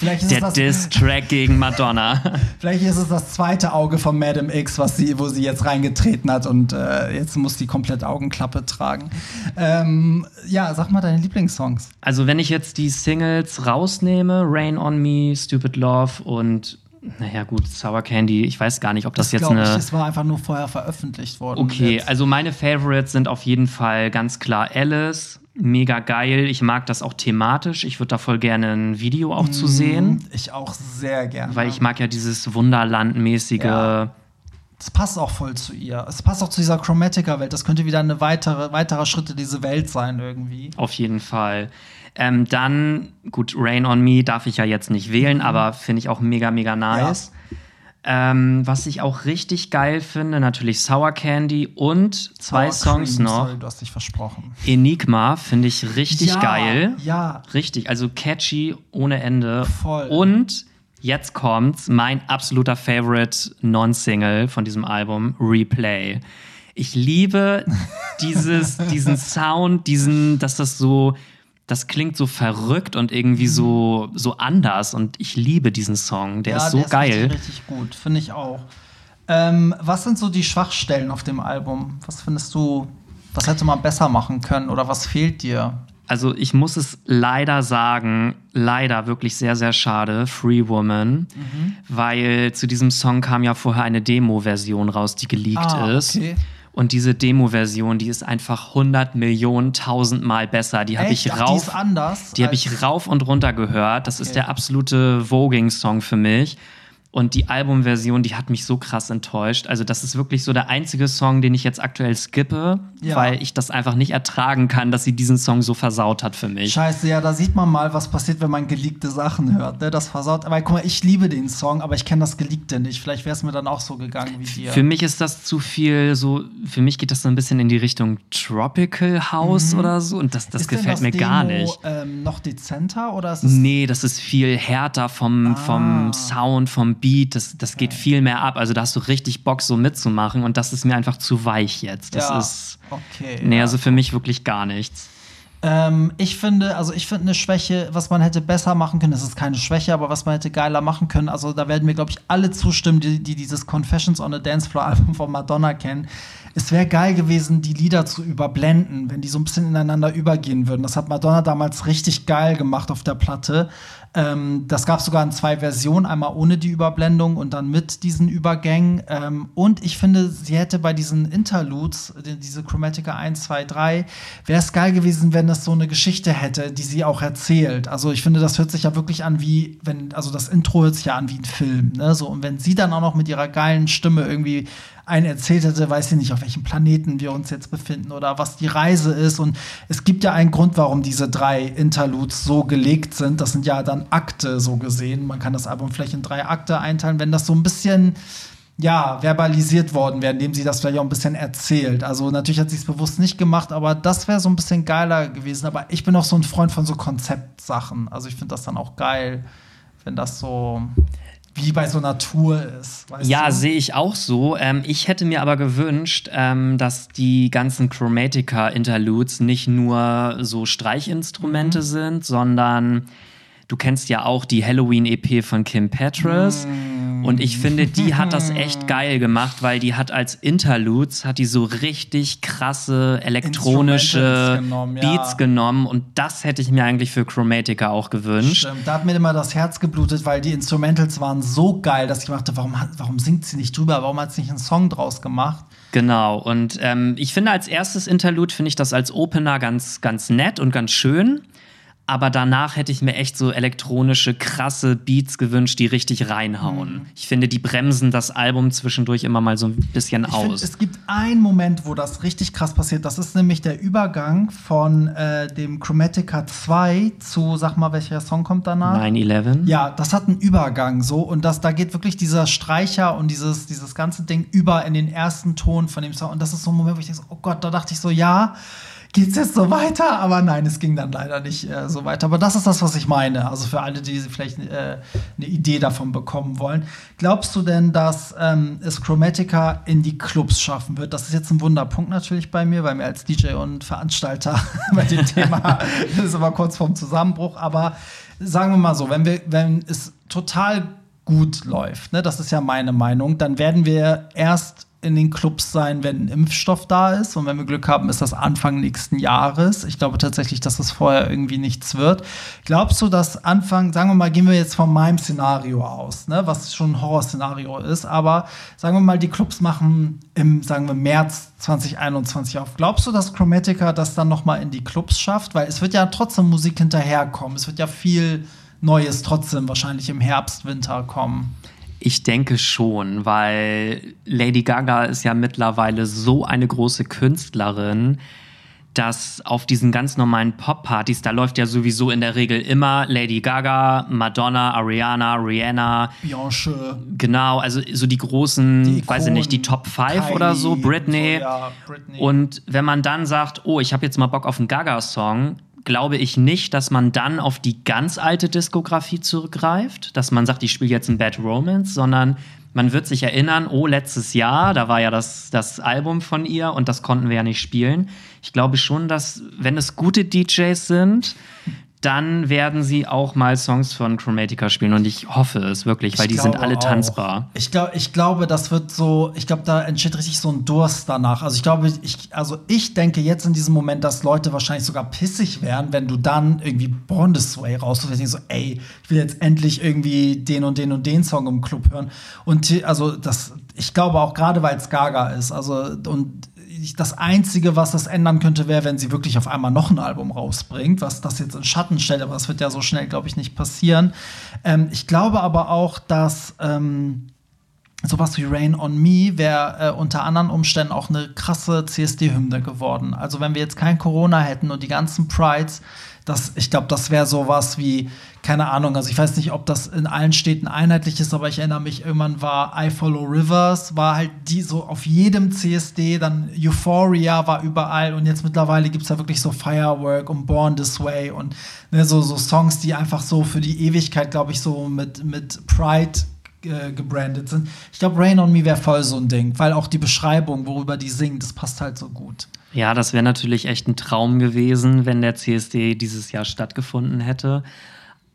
S3: [LAUGHS]
S4: der Diss-Track gegen Madonna. [LAUGHS]
S3: vielleicht ist es das zweite Auge von Madame X, was sie, wo sie jetzt reingetreten hat und äh, jetzt muss die komplett Augenklappe tragen. Ähm, ja, sag mal deine Lieblingssongs.
S4: Also, wenn ich jetzt die Singles rausnehme, Rain on Me, Stupid Love und naja, gut, Sour Candy, ich weiß gar nicht, ob das, das jetzt eine. Ich,
S3: es war einfach nur vorher veröffentlicht worden.
S4: Okay, also meine Favorites sind auf jeden Fall ganz klar Alice. Mega geil. Ich mag das auch thematisch. Ich würde da voll gerne ein Video auch mm, zu sehen.
S3: Ich auch sehr gerne.
S4: Weil ich mag ja dieses Wunderlandmäßige. Ja.
S3: Das passt auch voll zu ihr. Es passt auch zu dieser Chromatica-Welt. Das könnte wieder ein weitere, weiterer Schritt in diese Welt sein, irgendwie.
S4: Auf jeden Fall. Ähm, dann, gut, Rain on Me darf ich ja jetzt nicht wählen, mhm. aber finde ich auch mega, mega nice. Ja. Ähm, was ich auch richtig geil finde, natürlich Sour Candy und zwei Sour Songs Cream, noch.
S3: Sorry, du hast dich versprochen.
S4: Enigma finde ich richtig
S3: ja,
S4: geil.
S3: Ja.
S4: Richtig, also catchy ohne Ende.
S3: Voll.
S4: Und jetzt kommt mein absoluter Favorite Non-Single von diesem Album, Replay. Ich liebe dieses, diesen [LAUGHS] Sound, diesen, dass das so das klingt so verrückt und irgendwie so, so anders. Und ich liebe diesen Song. Der ja, ist so der geil.
S3: Ist richtig, richtig gut, finde ich auch. Ähm, was sind so die Schwachstellen auf dem Album? Was findest du, was hätte man besser machen können oder was fehlt dir?
S4: Also ich muss es leider sagen, leider wirklich sehr, sehr schade, Free Woman, mhm. weil zu diesem Song kam ja vorher eine Demo-Version raus, die geleakt ah, ist. Und diese Demo-Version, die ist einfach 100 Millionen, tausendmal besser. Die habe ich rauf,
S3: die,
S4: die habe ich rauf und runter gehört. Das okay. ist der absolute Voging-Song für mich. Und die Albumversion, die hat mich so krass enttäuscht. Also, das ist wirklich so der einzige Song, den ich jetzt aktuell skippe, ja. weil ich das einfach nicht ertragen kann, dass sie diesen Song so versaut hat für mich.
S3: Scheiße, ja, da sieht man mal, was passiert, wenn man geleakte Sachen hört. Ne? Das versaut. Aber guck mal, ich liebe den Song, aber ich kenne das Geleakte nicht. Vielleicht wäre es mir dann auch so gegangen wie dir.
S4: Für mich ist das zu viel so, für mich geht das so ein bisschen in die Richtung Tropical House mhm. oder so. Und das, das gefällt das mir
S3: Demo,
S4: gar nicht.
S3: Ähm, noch dezenter oder ist es
S4: Nee, das ist viel härter vom, ah. vom Sound, vom Beat, das, das geht viel mehr ab. Also da hast du richtig Bock, so mitzumachen und das ist mir einfach zu weich jetzt. Das
S3: ja,
S4: ist.
S3: Okay.
S4: Nee, also für mich wirklich gar nichts.
S3: Ähm, ich finde, also ich finde eine Schwäche, was man hätte besser machen können, das ist keine Schwäche, aber was man hätte geiler machen können, also da werden mir, glaube ich, alle zustimmen, die, die dieses Confessions on a Dance Floor Album von Madonna kennen es wäre geil gewesen, die Lieder zu überblenden, wenn die so ein bisschen ineinander übergehen würden. Das hat Madonna damals richtig geil gemacht auf der Platte. Ähm, das gab es sogar in zwei Versionen, einmal ohne die Überblendung und dann mit diesen Übergängen. Ähm, und ich finde, sie hätte bei diesen Interludes, diese Chromatica 1, 2, 3, wäre es geil gewesen, wenn das so eine Geschichte hätte, die sie auch erzählt. Also ich finde, das hört sich ja wirklich an wie, wenn, also das Intro hört sich ja an wie ein Film. Ne? So, und wenn sie dann auch noch mit ihrer geilen Stimme irgendwie einen erzählt hätte, weiß ich nicht, auf welchem Planeten wir uns jetzt befinden oder was die Reise ist. Und es gibt ja einen Grund, warum diese drei Interludes so gelegt sind. Das sind ja dann Akte so gesehen. Man kann das Album vielleicht in drei Akte einteilen, wenn das so ein bisschen ja, verbalisiert worden wäre, indem sie das vielleicht auch ein bisschen erzählt. Also natürlich hat sie es bewusst nicht gemacht, aber das wäre so ein bisschen geiler gewesen. Aber ich bin auch so ein Freund von so Konzeptsachen. Also ich finde das dann auch geil, wenn das so wie bei so einer Tour ist.
S4: ja, sehe ich auch so. Ähm, ich hätte mir aber gewünscht, ähm, dass die ganzen Chromatica-Interludes nicht nur so Streichinstrumente mhm. sind, sondern du kennst ja auch die Halloween-EP von Kim Petras. Mhm und ich finde, die hat das echt [LAUGHS] geil gemacht, weil die hat als Interludes, hat die so richtig krasse elektronische genommen, Beats ja. genommen. Und das hätte ich mir eigentlich für Chromatica auch gewünscht. Stimmt.
S3: Da hat mir immer das Herz geblutet, weil die Instrumentals waren so geil, dass ich dachte, warum, warum singt sie nicht drüber? Warum hat sie nicht einen Song draus gemacht?
S4: Genau, und ähm, ich finde als erstes Interlude, finde ich das als Opener ganz, ganz nett und ganz schön. Aber danach hätte ich mir echt so elektronische, krasse Beats gewünscht, die richtig reinhauen. Mhm. Ich finde, die bremsen das Album zwischendurch immer mal so ein bisschen ich aus. Find,
S3: es gibt einen Moment, wo das richtig krass passiert. Das ist nämlich der Übergang von äh, dem Chromatica 2 zu, sag mal, welcher Song kommt danach?
S4: 9-11.
S3: Ja, das hat einen Übergang so. Und das, da geht wirklich dieser Streicher und dieses, dieses ganze Ding über in den ersten Ton von dem Song. Und das ist so ein Moment, wo ich denke, oh Gott, da dachte ich so, ja geht's jetzt so weiter? Aber nein, es ging dann leider nicht äh, so weiter. Aber das ist das, was ich meine. Also für alle, die vielleicht äh, eine Idee davon bekommen wollen. Glaubst du denn, dass ähm, es Chromatica in die Clubs schaffen wird? Das ist jetzt ein Wunderpunkt natürlich bei mir, weil mir als DJ und Veranstalter [LAUGHS] bei dem Thema [LAUGHS] ist immer kurz vorm Zusammenbruch. Aber sagen wir mal so, wenn wir, wenn es total gut läuft, ne, das ist ja meine Meinung, dann werden wir erst in den Clubs sein, wenn ein Impfstoff da ist. Und wenn wir Glück haben, ist das Anfang nächsten Jahres. Ich glaube tatsächlich, dass das vorher irgendwie nichts wird. Glaubst du, dass Anfang, sagen wir mal, gehen wir jetzt von meinem Szenario aus, ne, was schon ein Horrorszenario ist, aber sagen wir mal, die Clubs machen im, sagen wir, März 2021 auf. Glaubst du, dass Chromatica das dann noch mal in die Clubs schafft? Weil es wird ja trotzdem Musik hinterherkommen. Es wird ja viel Neues trotzdem wahrscheinlich im Herbst, Winter kommen.
S4: Ich denke schon, weil Lady Gaga ist ja mittlerweile so eine große Künstlerin, dass auf diesen ganz normalen Pop-Partys, da läuft ja sowieso in der Regel immer Lady Gaga, Madonna, Ariana, Rihanna.
S3: Beyoncé.
S4: Genau, also so die großen, die weiß ich nicht, die Top 5 oder so, Britney. So, ja, Britney. Und wenn man dann sagt, oh, ich habe jetzt mal Bock auf einen Gaga-Song, glaube ich nicht, dass man dann auf die ganz alte Diskografie zurückgreift, dass man sagt, ich spiele jetzt ein Bad Romance, sondern man wird sich erinnern, oh, letztes Jahr, da war ja das, das Album von ihr und das konnten wir ja nicht spielen. Ich glaube schon, dass, wenn es gute DJs sind, dann werden sie auch mal Songs von Chromatica spielen und ich hoffe es wirklich, weil ich die sind alle auch. tanzbar.
S3: Ich, glaub, ich glaube, das wird so, ich glaube, da entsteht richtig so ein Durst danach. Also ich glaube, ich, also ich denke jetzt in diesem Moment, dass Leute wahrscheinlich sogar pissig wären, wenn du dann irgendwie Born This Way raussuchst und so, ey, ich will jetzt endlich irgendwie den und den und den Song im Club hören. Und also das, ich glaube auch gerade, weil es Gaga ist, also und das Einzige, was das ändern könnte, wäre, wenn sie wirklich auf einmal noch ein Album rausbringt, was das jetzt in Schatten stellt, aber das wird ja so schnell, glaube ich, nicht passieren. Ähm, ich glaube aber auch, dass ähm, sowas wie Rain on Me wäre äh, unter anderen Umständen auch eine krasse CSD-Hymne geworden. Also wenn wir jetzt kein Corona hätten und die ganzen Prides das, ich glaube, das wäre sowas wie, keine Ahnung, also ich weiß nicht, ob das in allen Städten einheitlich ist, aber ich erinnere mich, irgendwann war I Follow Rivers, war halt die so auf jedem CSD, dann Euphoria war überall und jetzt mittlerweile gibt es da wirklich so Firework und Born This Way und ne, so, so Songs, die einfach so für die Ewigkeit, glaube ich, so mit, mit Pride gebrandet sind. Ich glaube, Rain on Me wäre voll so ein Ding, weil auch die Beschreibung, worüber die singt, das passt halt so gut.
S4: Ja, das wäre natürlich echt ein Traum gewesen, wenn der CSD dieses Jahr stattgefunden hätte.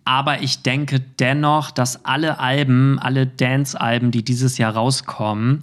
S4: Aber ich denke dennoch, dass alle Alben, alle Dance-Alben, die dieses Jahr rauskommen,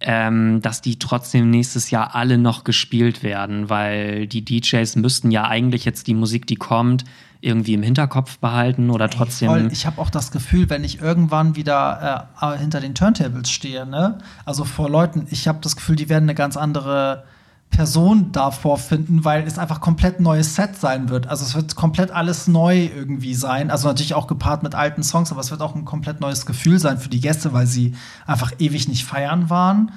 S4: ähm, dass die trotzdem nächstes Jahr alle noch gespielt werden, weil die DJs müssten ja eigentlich jetzt die Musik, die kommt, irgendwie im Hinterkopf behalten oder trotzdem. Ey,
S3: ich habe auch das Gefühl, wenn ich irgendwann wieder äh, hinter den Turntables stehe, ne, also vor Leuten, ich habe das Gefühl, die werden eine ganz andere Person da vorfinden, weil es einfach komplett neues Set sein wird. Also es wird komplett alles neu irgendwie sein. Also natürlich auch gepaart mit alten Songs, aber es wird auch ein komplett neues Gefühl sein für die Gäste, weil sie einfach ewig nicht feiern waren.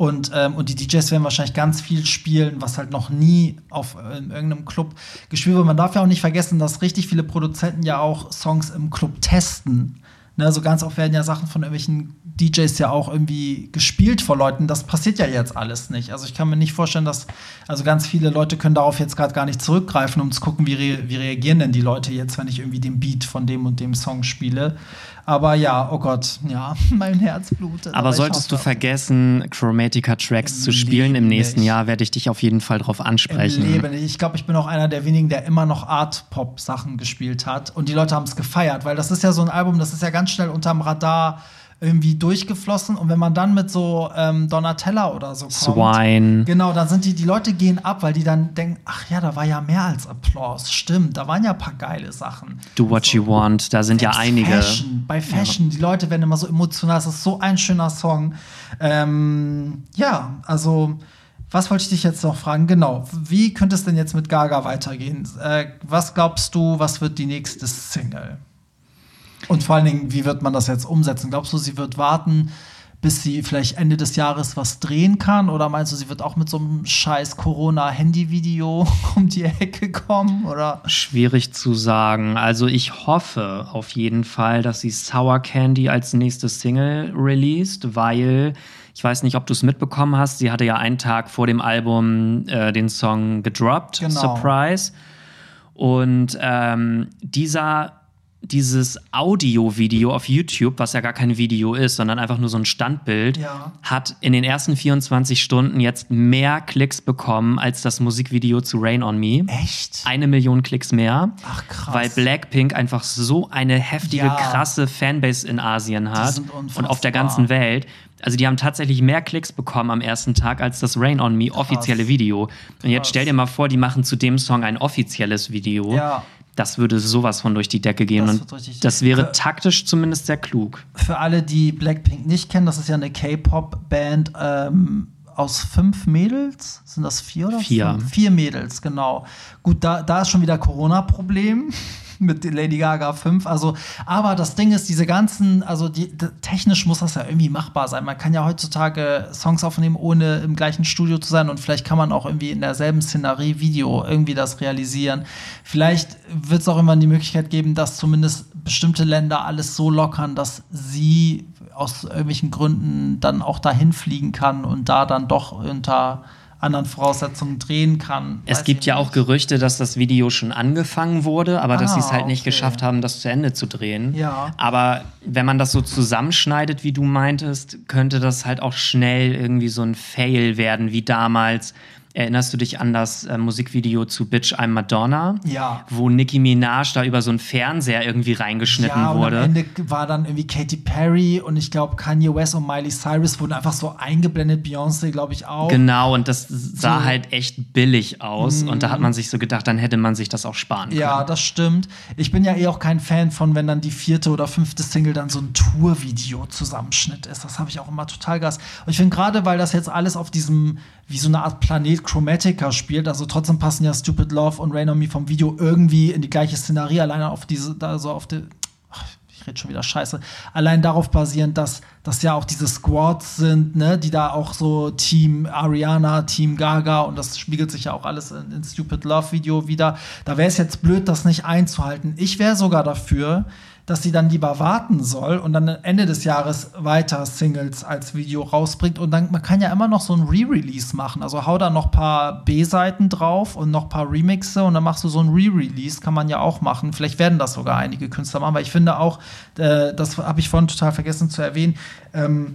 S3: Und, ähm, und die DJs werden wahrscheinlich ganz viel spielen, was halt noch nie auf in irgendeinem Club gespielt wird. Man darf ja auch nicht vergessen, dass richtig viele Produzenten ja auch Songs im Club testen. Ne, so ganz oft werden ja Sachen von irgendwelchen DJs ja auch irgendwie gespielt vor Leuten. Das passiert ja jetzt alles nicht. Also ich kann mir nicht vorstellen, dass, also ganz viele Leute können darauf jetzt gerade gar nicht zurückgreifen, um zu gucken, wie, re wie reagieren denn die Leute jetzt, wenn ich irgendwie den Beat von dem und dem Song spiele. Aber ja, oh Gott, ja, [LAUGHS] mein Herz blutet.
S4: Aber, aber solltest du vergessen, Chromatica-Tracks zu spielen im nächsten nicht. Jahr, werde ich dich auf jeden Fall darauf ansprechen.
S3: Im Leben. Ich glaube, ich bin auch einer der wenigen, der immer noch Art-Pop-Sachen gespielt hat. Und die Leute haben es gefeiert, weil das ist ja so ein Album, das ist ja ganz schnell unterm Radar irgendwie durchgeflossen. Und wenn man dann mit so ähm, Donatella oder so kommt,
S4: Swine.
S3: genau, dann sind die, die Leute gehen ab, weil die dann denken, ach ja, da war ja mehr als Applaus. Stimmt, da waren ja ein paar geile Sachen.
S4: Do what so. you want, da sind ja einige.
S3: Fashion, bei Fashion, ja. die Leute werden immer so emotional, das ist so ein schöner Song. Ähm, ja, also. Was wollte ich dich jetzt noch fragen? Genau. Wie könnte es denn jetzt mit Gaga weitergehen? Äh, was glaubst du, was wird die nächste Single? Und vor allen Dingen, wie wird man das jetzt umsetzen? Glaubst du, sie wird warten, bis sie vielleicht Ende des Jahres was drehen kann? Oder meinst du, sie wird auch mit so einem scheiß Corona-Handy-Video [LAUGHS] um die Ecke kommen? Oder?
S4: Schwierig zu sagen. Also ich hoffe auf jeden Fall, dass sie Sour Candy als nächste Single released, weil Ich weiß nicht, ob du es mitbekommen hast. Sie hatte ja einen Tag vor dem Album äh, den Song gedroppt,
S3: Genau.
S4: Surprise. Und ähm, dieser dieses Audio-Video auf YouTube, was ja gar kein Video ist, sondern einfach nur so ein Standbild,
S3: Ja.
S4: hat in den ersten 24 Stunden jetzt mehr Klicks bekommen als das Musikvideo zu Rain on Me.
S3: Echt?
S4: Eine Million Klicks mehr.
S3: Ach, krass.
S4: Weil Blackpink einfach so eine heftige,
S3: Ja.
S4: krasse Fanbase in Asien hat und auf der ganzen Welt. Also die haben tatsächlich mehr Klicks bekommen am ersten Tag als das Rain on Me offizielle Video. Und jetzt
S3: Krass.
S4: stell dir mal vor, die machen zu dem Song ein offizielles Video.
S3: Ja.
S4: Das würde sowas von durch die Decke gehen.
S3: Das
S4: und das wäre
S3: Für-
S4: taktisch zumindest sehr klug.
S3: Für alle, die Blackpink nicht kennen, das ist ja eine K-Pop-Band ähm, aus fünf Mädels. Sind das vier oder
S4: Vier.
S3: fünf? Vier Mädels, genau. Gut, da, da ist schon wieder Corona-Problem. Mit Lady Gaga 5. Also, aber das Ding ist, diese ganzen, also die, technisch muss das ja irgendwie machbar sein. Man kann ja heutzutage Songs aufnehmen, ohne im gleichen Studio zu sein. Und vielleicht kann man auch irgendwie in derselben Szenerie Video irgendwie das realisieren. Vielleicht wird es auch irgendwann die Möglichkeit geben, dass zumindest bestimmte Länder alles so lockern, dass sie aus irgendwelchen Gründen dann auch dahin fliegen kann und da dann doch unter anderen Voraussetzungen drehen kann.
S4: Es gibt ja auch
S3: nicht.
S4: Gerüchte, dass das Video schon angefangen wurde, aber dass
S3: Ah,
S4: sie es halt nicht
S3: okay.
S4: geschafft haben, das zu Ende zu drehen.
S3: Ja.
S4: Aber wenn man das so zusammenschneidet, wie du meintest, könnte das halt auch schnell irgendwie so ein Fail werden, wie damals. Erinnerst du dich an das äh, Musikvideo zu Bitch I'm Madonna?
S3: Ja.
S4: Wo Nicki Minaj da über so einen Fernseher irgendwie reingeschnitten
S3: ja, und
S4: wurde.
S3: am Ende war dann irgendwie Katy Perry und ich glaube Kanye West und Miley Cyrus wurden einfach so eingeblendet, Beyoncé glaube ich auch.
S4: Genau, und das sah
S3: So.
S4: halt echt billig aus. Und da hat man sich so gedacht, dann hätte man sich das auch sparen können.
S3: Ja, das stimmt. Ich bin ja eh auch kein Fan von, wenn dann die vierte oder fünfte Single dann so ein Tour-Video-Zusammenschnitt ist. Das habe ich auch immer total gas. Und ich finde gerade, weil das jetzt alles auf diesem, wie so eine Art Planet Chromatica spielt, also trotzdem passen ja Stupid Love und Rain on Me vom Video irgendwie in die gleiche Szenerie, alleine auf diese, da so auf die, ich rede schon wieder scheiße, allein darauf basierend, dass das ja auch diese Squads sind, ne, die da auch so Team Ariana, Team Gaga und das spiegelt sich ja auch alles in, in Stupid Love Video wieder. Da wäre es jetzt blöd, das nicht einzuhalten. Ich wäre sogar dafür, dass sie dann lieber warten soll und dann Ende des Jahres weiter Singles als Video rausbringt und dann man kann ja immer noch so ein Re-Release machen. Also hau da noch ein paar B-Seiten drauf und noch ein paar Remixe und dann machst du so ein Re-Release, kann man ja auch machen. Vielleicht werden das sogar einige Künstler machen, weil ich finde auch, äh, das habe ich vorhin total vergessen zu erwähnen, ähm,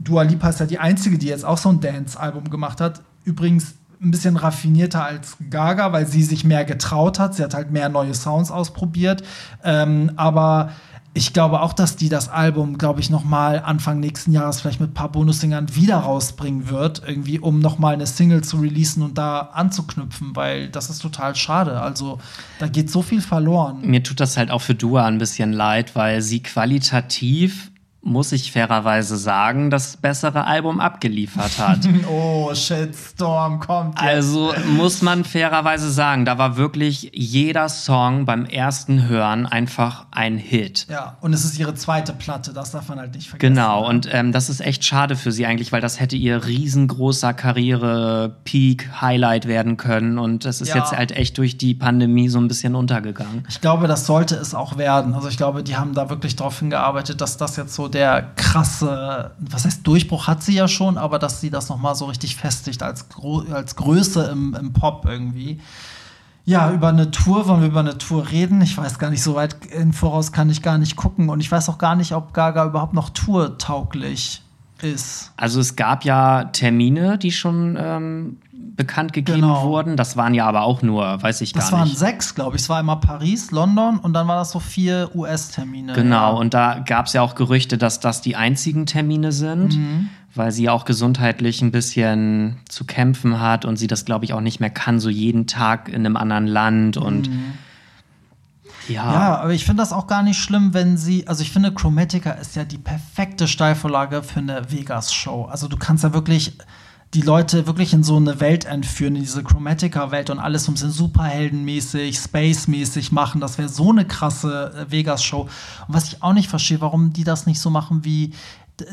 S3: Dua Lipa ist ja die einzige, die jetzt auch so ein Dance-Album gemacht hat. Übrigens ein bisschen raffinierter als Gaga, weil sie sich mehr getraut hat. Sie hat halt mehr neue Sounds ausprobiert. Ähm, aber ich glaube auch, dass die das Album, glaube ich, noch mal Anfang nächsten Jahres vielleicht mit ein paar Bonussingern wieder rausbringen wird, irgendwie, um noch mal eine Single zu releasen und da anzuknüpfen, weil das ist total schade. Also da geht so viel verloren.
S4: Mir tut das halt auch für Dua ein bisschen leid, weil sie qualitativ, muss ich fairerweise sagen, das bessere Album abgeliefert hat. [LAUGHS]
S3: Oh, Shitstorm kommt. jetzt.
S4: Also muss man fairerweise sagen, da war wirklich jeder Song beim ersten Hören einfach ein Hit.
S3: Ja, und es ist ihre zweite Platte, das darf man halt nicht vergessen.
S4: Genau, und ähm, das ist echt schade für sie eigentlich, weil das hätte ihr riesengroßer Karriere-Peak-Highlight werden können. Und das ist
S3: Ja.
S4: jetzt halt echt durch die Pandemie so ein bisschen untergegangen.
S3: Ich glaube, das sollte es auch werden. Also ich glaube, die haben da wirklich darauf hingearbeitet, dass das jetzt so der krasse, was heißt Durchbruch hat sie ja schon, aber dass sie das noch mal so richtig festigt als, Gro als Größe im, im Pop irgendwie. Ja, über eine Tour, wollen wir über eine Tour reden? Ich weiß gar nicht, so weit im Voraus kann ich gar nicht gucken. Und ich weiß auch gar nicht, ob Gaga überhaupt noch tourtauglich ist.
S4: Also es gab ja Termine, die schon ähm, bekannt gegeben
S3: Genau.
S4: wurden. Das waren ja aber auch nur, weiß ich
S3: Das
S4: gar
S3: waren
S4: nicht.
S3: sechs, glaube ich. Es war einmal Paris, London und dann war das so vier US-Termine.
S4: Genau,
S3: Ja.
S4: und da gab es ja auch Gerüchte, dass das die einzigen Termine sind,
S3: Mhm.
S4: weil sie auch gesundheitlich ein bisschen zu kämpfen hat und sie das, glaube ich, auch nicht mehr kann, so jeden Tag in einem anderen Land und ja.
S3: Mhm. Ja, aber ich finde das auch gar nicht schlimm, wenn sie, also ich finde, Chromatica ist ja die perfekte Steilvorlage für eine Vegas-Show. Also du kannst ja wirklich die Leute wirklich in so eine Welt entführen, in diese Chromatica-Welt und alles bisschen superheldenmäßig, space-mäßig machen. Das wäre so eine krasse äh, Vegas-Show. Und was ich auch nicht verstehe, warum die das nicht so machen wie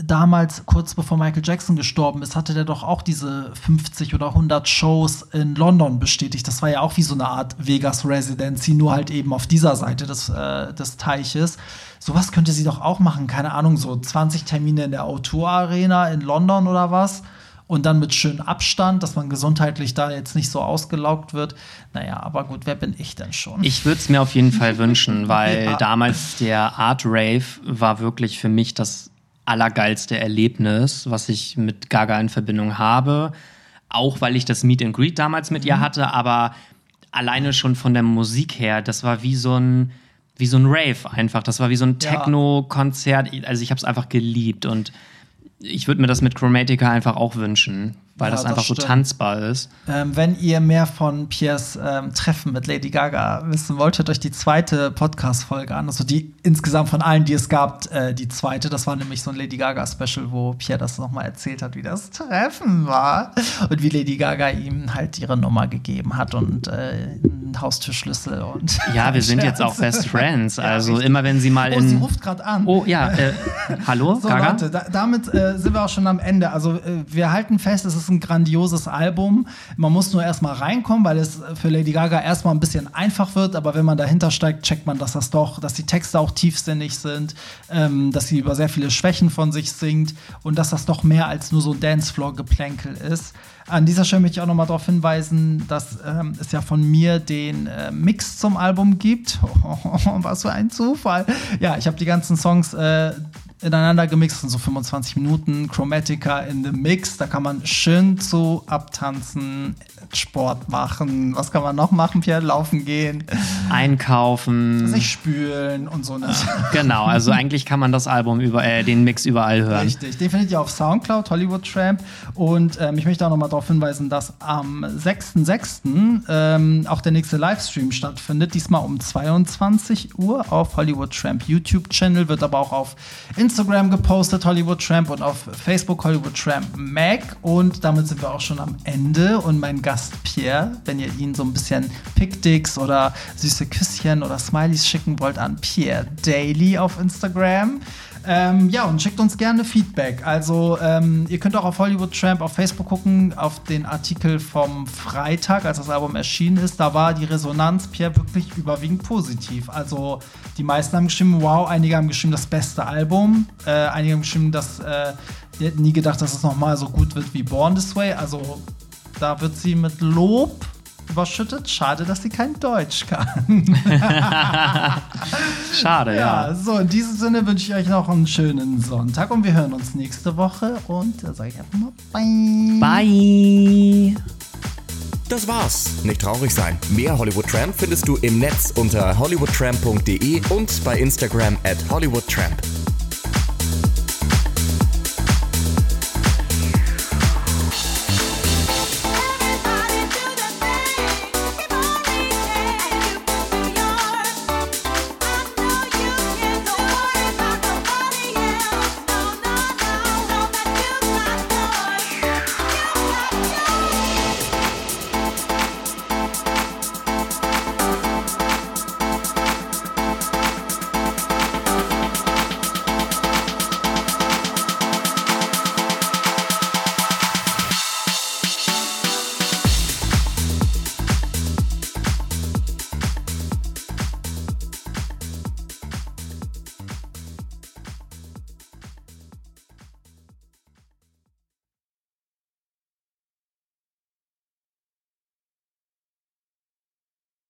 S3: damals, kurz bevor Michael Jackson gestorben ist, hatte der doch auch diese 50 oder 100 Shows in London bestätigt. Das war ja auch wie so eine Art Vegas Residency, nur halt eben auf dieser Seite des, äh, des Teiches. Sowas könnte sie doch auch machen. Keine Ahnung, so 20 Termine in der O2 Arena in London oder was. Und dann mit schönem Abstand, dass man gesundheitlich da jetzt nicht so ausgelaugt wird. Naja, aber gut, wer bin ich denn schon?
S4: Ich würde es mir auf jeden Fall [LAUGHS] wünschen, weil ja. damals der Art Rave war wirklich für mich das allergeilste Erlebnis, was ich mit Gaga in Verbindung habe. Auch weil ich das Meet and Greet damals mit mhm. ihr hatte, aber alleine schon von der Musik her, das war wie so ein wie so ein Rave einfach. Das war wie so ein Techno-Konzert. Also ich habe es einfach geliebt und ich würde mir das mit Chromatica einfach auch wünschen weil ja, das einfach das so tanzbar ist.
S3: Ähm, wenn ihr mehr von Piers ähm, Treffen mit Lady Gaga wissen wollt, hört euch die zweite Podcast-Folge an. Also die insgesamt von allen, die es gab, äh, die zweite. Das war nämlich so ein Lady Gaga-Special, wo Pierre das nochmal erzählt hat, wie das Treffen war. Und wie Lady Gaga ihm halt ihre Nummer gegeben hat und äh, einen Haustürschlüssel und. [LAUGHS]
S4: Ja, wir sind jetzt auch Best Friends. Also ja, immer wenn sie mal
S3: oh,
S4: in.
S3: Sie ruft gerade an.
S4: Oh ja, äh, [LAUGHS] hallo,
S3: so, Gaga? Leute, da, damit äh, sind wir auch schon am Ende. Also äh, wir halten fest, es ist ein grandioses Album. Man muss nur erstmal reinkommen, weil es für Lady Gaga erstmal ein bisschen einfach wird, aber wenn man dahinter steigt, checkt man, dass das doch, dass die Texte auch tiefsinnig sind, ähm, dass sie über sehr viele Schwächen von sich singt und dass das doch mehr als nur so Dancefloor-Geplänkel ist. An dieser Stelle möchte ich auch noch mal darauf hinweisen, dass ähm, es ja von mir den äh, Mix zum Album gibt. [LAUGHS] was für ein Zufall. Ja, ich habe die ganzen Songs äh, ineinander gemixt, so 25 Minuten. Chromatica in the Mix, da kann man schön zu abtanzen, Sport machen. Was kann man noch machen, Pierre? Laufen gehen.
S4: Einkaufen.
S3: Sich spülen und so. Ne? [LAUGHS]
S4: genau, also eigentlich kann man das Album über, äh, den Mix überall hören.
S3: Richtig, den findet ihr auf Soundcloud, Hollywood Tramp. Und ähm, ich möchte auch noch mal darauf hinweisen, dass am 6.6. Ähm, auch der nächste Livestream stattfindet. Diesmal um 22 Uhr auf Hollywood Tramp YouTube-Channel, wird aber auch auf Instagram gepostet, Hollywood Tramp, und auf Facebook Hollywood Tramp Mac. Und damit sind wir auch schon am Ende. Und mein Gast Gast Pierre, wenn ihr ihn so ein bisschen Pickdicks oder süße Küsschen oder Smileys schicken wollt, an Pierre Daily auf Instagram. Ähm, ja, und schickt uns gerne Feedback. Also, ähm, ihr könnt auch auf Hollywood Tramp auf Facebook gucken, auf den Artikel vom Freitag, als das Album erschienen ist. Da war die Resonanz, Pierre, wirklich überwiegend positiv. Also, die meisten haben geschrieben, wow, einige haben geschrieben, das beste Album. Äh, einige haben geschrieben, dass äh, die hätten nie gedacht, dass es nochmal so gut wird wie Born This Way. Also, da wird sie mit Lob überschüttet. Schade, dass sie kein Deutsch kann. [LAUGHS]
S4: Schade, ja.
S3: ja. So, in diesem Sinne wünsche ich euch noch einen schönen Sonntag und wir hören uns nächste Woche und da sage ich einfach mal Bye.
S4: Bye.
S1: Das war's. Nicht traurig sein. Mehr Hollywood Tramp findest du im Netz unter hollywoodtramp.de und bei Instagram at hollywoodtramp.